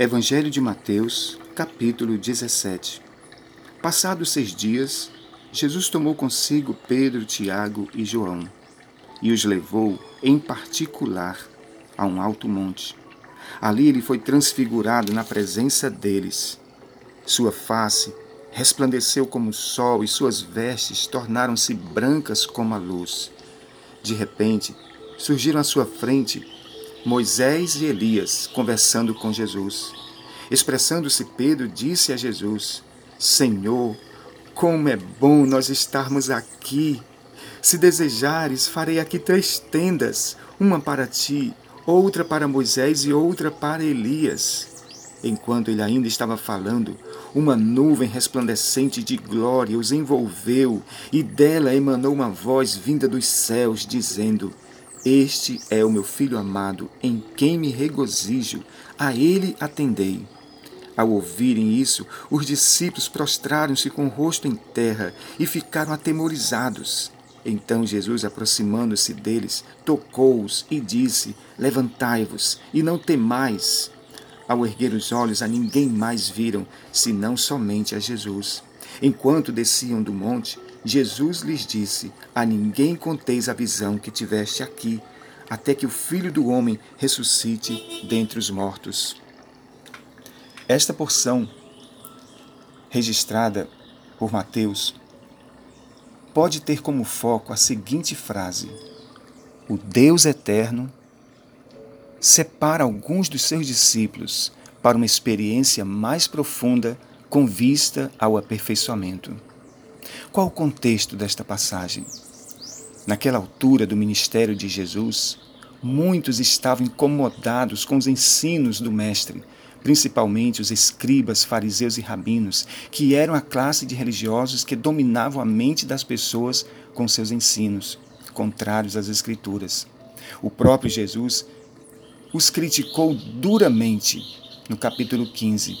Evangelho de Mateus, capítulo 17 Passados seis dias, Jesus tomou consigo Pedro, Tiago e João e os levou, em particular, a um alto monte. Ali ele foi transfigurado na presença deles. Sua face resplandeceu como o sol e suas vestes tornaram-se brancas como a luz. De repente, surgiram à sua frente Moisés e Elias conversando com Jesus. Expressando-se, Pedro disse a Jesus: Senhor, como é bom nós estarmos aqui. Se desejares, farei aqui três tendas: uma para ti, outra para Moisés e outra para Elias. Enquanto ele ainda estava falando, uma nuvem resplandecente de glória os envolveu, e dela emanou uma voz vinda dos céus, dizendo: este é o meu filho amado, em quem me regozijo, a ele atendei. Ao ouvirem isso, os discípulos prostraram-se com o rosto em terra e ficaram atemorizados. Então Jesus, aproximando-se deles, tocou-os e disse: Levantai-vos e não temais. Ao erguer os olhos, a ninguém mais viram, senão somente a Jesus. Enquanto desciam do monte, Jesus lhes disse: A ninguém conteis a visão que tiveste aqui, até que o Filho do Homem ressuscite dentre os mortos. Esta porção, registrada por Mateus, pode ter como foco a seguinte frase: O Deus eterno separa alguns dos seus discípulos para uma experiência mais profunda com vista ao aperfeiçoamento. Qual o contexto desta passagem? Naquela altura do ministério de Jesus, muitos estavam incomodados com os ensinos do Mestre, principalmente os escribas, fariseus e rabinos, que eram a classe de religiosos que dominavam a mente das pessoas com seus ensinos, contrários às Escrituras. O próprio Jesus os criticou duramente no capítulo 15,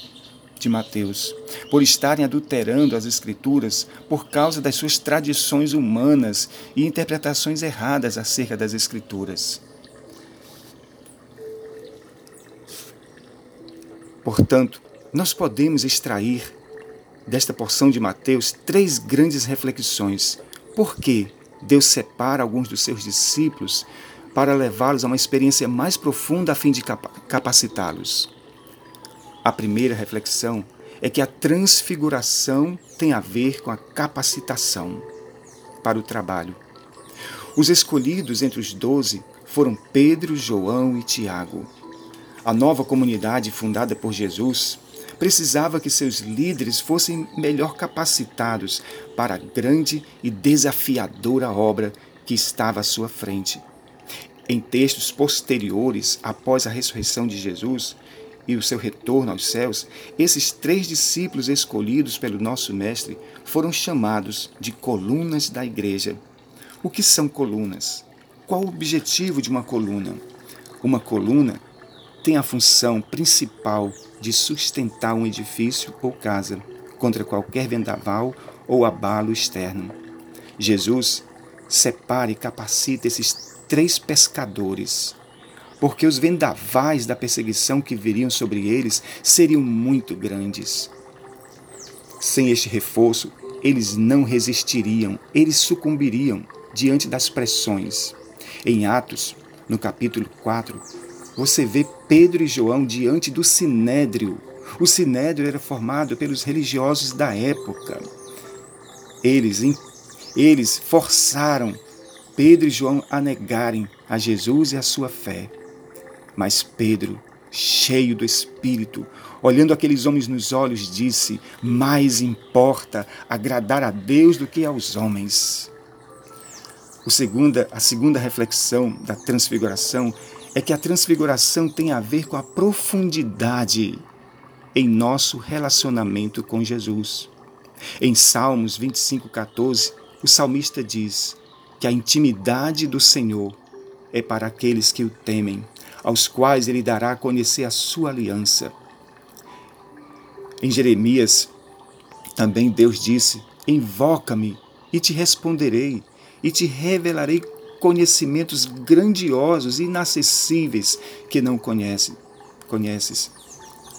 de Mateus, por estarem adulterando as Escrituras por causa das suas tradições humanas e interpretações erradas acerca das Escrituras. Portanto, nós podemos extrair desta porção de Mateus três grandes reflexões. Por que Deus separa alguns dos seus discípulos para levá-los a uma experiência mais profunda a fim de capacitá-los? A primeira reflexão é que a transfiguração tem a ver com a capacitação para o trabalho. Os escolhidos entre os doze foram Pedro, João e Tiago. A nova comunidade fundada por Jesus precisava que seus líderes fossem melhor capacitados para a grande e desafiadora obra que estava à sua frente. Em textos posteriores, após a ressurreição de Jesus, e o seu retorno aos céus, esses três discípulos escolhidos pelo nosso Mestre foram chamados de colunas da igreja. O que são colunas? Qual o objetivo de uma coluna? Uma coluna tem a função principal de sustentar um edifício ou casa contra qualquer vendaval ou abalo externo. Jesus separa e capacita esses três pescadores porque os vendavais da perseguição que viriam sobre eles seriam muito grandes. Sem este reforço, eles não resistiriam, eles sucumbiriam diante das pressões. Em Atos, no capítulo 4, você vê Pedro e João diante do sinédrio. O sinédrio era formado pelos religiosos da época. Eles, eles forçaram Pedro e João a negarem a Jesus e a sua fé. Mas Pedro, cheio do Espírito, olhando aqueles homens nos olhos, disse: Mais importa agradar a Deus do que aos homens. O segunda, a segunda reflexão da transfiguração é que a transfiguração tem a ver com a profundidade em nosso relacionamento com Jesus. Em Salmos 25:14, o salmista diz que a intimidade do Senhor é para aqueles que o temem, aos quais ele dará a conhecer a sua aliança. Em Jeremias, também Deus disse: Invoca-me e te responderei, e te revelarei conhecimentos grandiosos e inacessíveis que não conhece, conheces.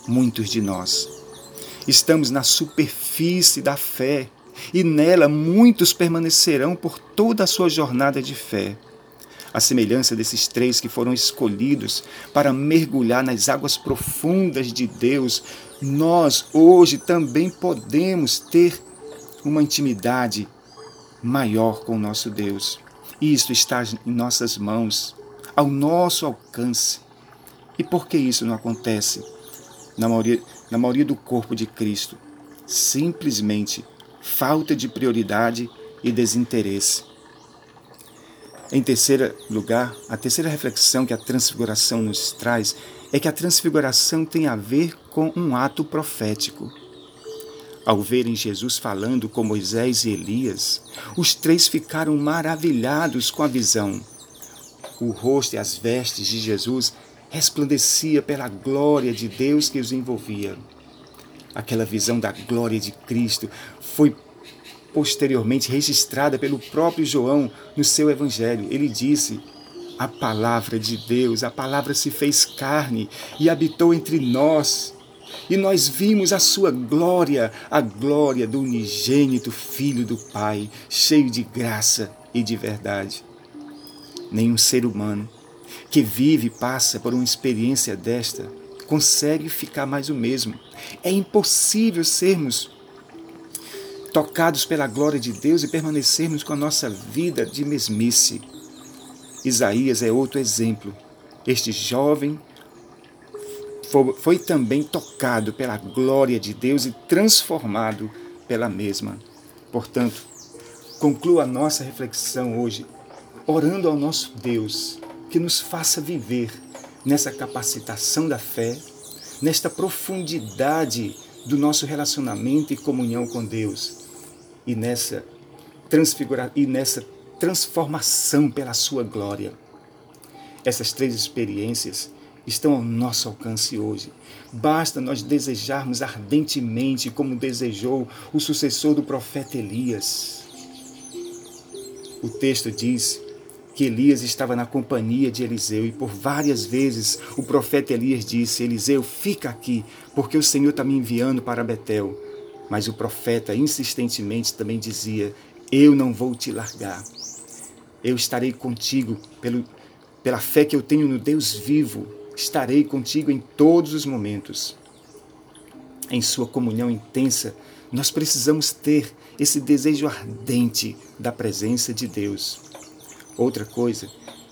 muitos de nós. Estamos na superfície da fé e nela muitos permanecerão por toda a sua jornada de fé. A semelhança desses três que foram escolhidos para mergulhar nas águas profundas de Deus, nós hoje também podemos ter uma intimidade maior com o nosso Deus. Isto está em nossas mãos, ao nosso alcance. E por que isso não acontece na maioria, na maioria do corpo de Cristo? Simplesmente falta de prioridade e desinteresse. Em terceiro lugar, a terceira reflexão que a transfiguração nos traz é que a transfiguração tem a ver com um ato profético. Ao verem Jesus falando com Moisés e Elias, os três ficaram maravilhados com a visão. O rosto e as vestes de Jesus resplandecia pela glória de Deus que os envolvia. Aquela visão da glória de Cristo foi posteriormente registrada pelo próprio João no seu evangelho. Ele disse: A palavra de Deus, a palavra se fez carne e habitou entre nós. E nós vimos a sua glória, a glória do unigênito Filho do Pai, cheio de graça e de verdade. Nenhum ser humano que vive e passa por uma experiência desta consegue ficar mais o mesmo. É impossível sermos tocados pela glória de Deus e permanecermos com a nossa vida de mesmice. Isaías é outro exemplo. Este jovem foi também tocado pela glória de Deus e transformado pela mesma. Portanto, concluo a nossa reflexão hoje orando ao nosso Deus que nos faça viver nessa capacitação da fé, nesta profundidade do nosso relacionamento e comunhão com Deus e nessa transfigura e nessa transformação pela sua glória. Essas três experiências estão ao nosso alcance hoje. Basta nós desejarmos ardentemente, como desejou o sucessor do profeta Elias. O texto diz que Elias estava na companhia de Eliseu e por várias vezes o profeta Elias disse: Eliseu, fica aqui, porque o Senhor está me enviando para Betel. Mas o profeta insistentemente também dizia: Eu não vou te largar. Eu estarei contigo pelo, pela fé que eu tenho no Deus vivo. Estarei contigo em todos os momentos. Em sua comunhão intensa, nós precisamos ter esse desejo ardente da presença de Deus. Outra coisa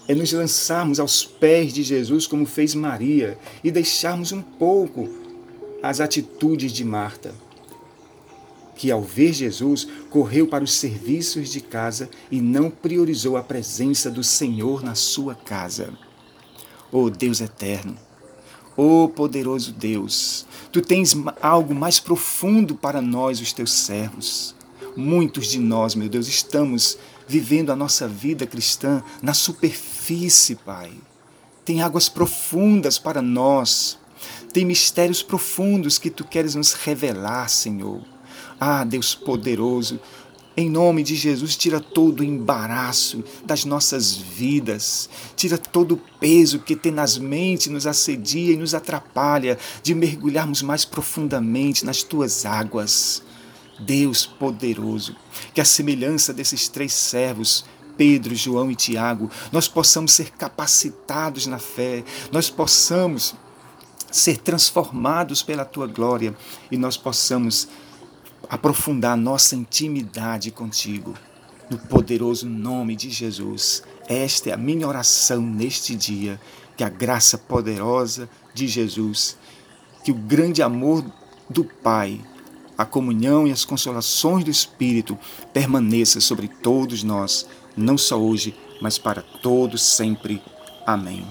é nos lançarmos aos pés de Jesus, como fez Maria, e deixarmos um pouco as atitudes de Marta, que ao ver Jesus correu para os serviços de casa e não priorizou a presença do Senhor na sua casa. Oh Deus eterno, oh poderoso Deus, tu tens algo mais profundo para nós, os teus servos. Muitos de nós, meu Deus, estamos vivendo a nossa vida cristã na superfície, Pai. Tem águas profundas para nós. Tem mistérios profundos que tu queres nos revelar, Senhor. Ah, Deus poderoso, em nome de Jesus, tira todo o embaraço das nossas vidas, tira todo o peso que tenazmente nos assedia e nos atrapalha de mergulharmos mais profundamente nas tuas águas. Deus poderoso, que a semelhança desses três servos, Pedro, João e Tiago, nós possamos ser capacitados na fé, nós possamos ser transformados pela tua glória e nós possamos aprofundar nossa intimidade contigo. No poderoso nome de Jesus, esta é a minha oração neste dia. Que a graça poderosa de Jesus, que o grande amor do Pai a comunhão e as consolações do Espírito permaneça sobre todos nós, não só hoje, mas para todos sempre. Amém.